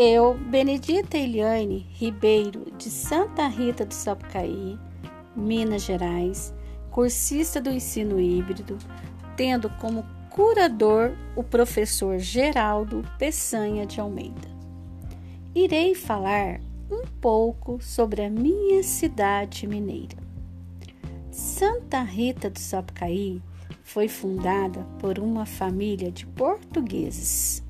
Eu, Benedita Eliane Ribeiro, de Santa Rita do Sapucaí, Minas Gerais, cursista do ensino híbrido, tendo como curador o professor Geraldo Peçanha de Almeida. Irei falar um pouco sobre a minha cidade mineira. Santa Rita do Sapucaí foi fundada por uma família de portugueses.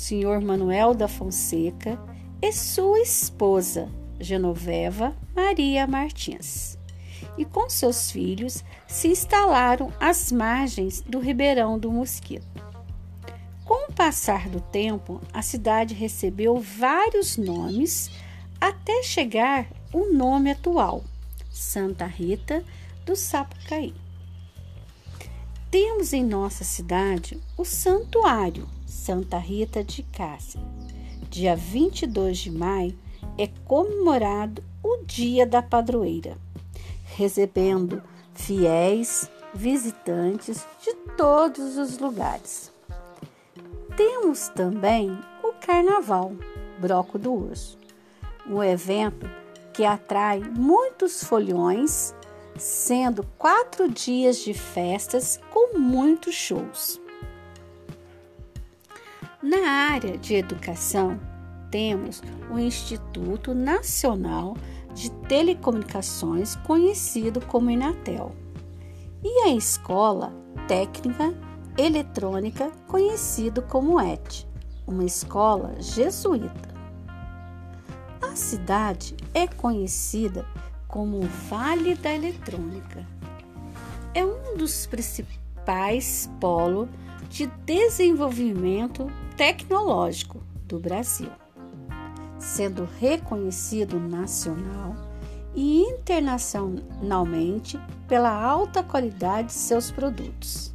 Senhor Manuel da Fonseca e sua esposa, Genoveva Maria Martins e com seus filhos se instalaram às margens do Ribeirão do Mosquito. Com o passar do tempo, a cidade recebeu vários nomes até chegar o nome atual, Santa Rita do Sapucaí. Temos em nossa cidade o Santuário Santa Rita de Cássia. Dia 22 de maio é comemorado o Dia da Padroeira recebendo fiéis visitantes de todos os lugares. Temos também o Carnaval, Broco do Urso, um evento que atrai muitos folhões, sendo quatro dias de festas com muitos shows. Na área de educação, temos o Instituto Nacional de Telecomunicações, conhecido como Inatel, e a Escola Técnica Eletrônica, conhecido como ET, uma escola jesuíta. A cidade é conhecida como Vale da Eletrônica. É um dos principais polos de desenvolvimento tecnológico do Brasil sendo reconhecido nacional e internacionalmente pela alta qualidade de seus produtos,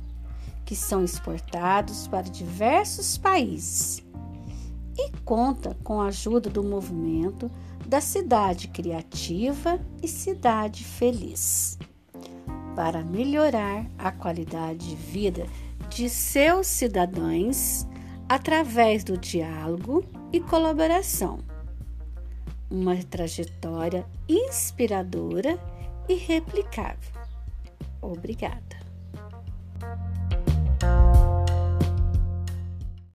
que são exportados para diversos países e conta com a ajuda do movimento da Cidade Criativa e Cidade Feliz para melhorar a qualidade de vida de seus cidadãos através do diálogo e colaboração uma trajetória inspiradora e replicável. Obrigada.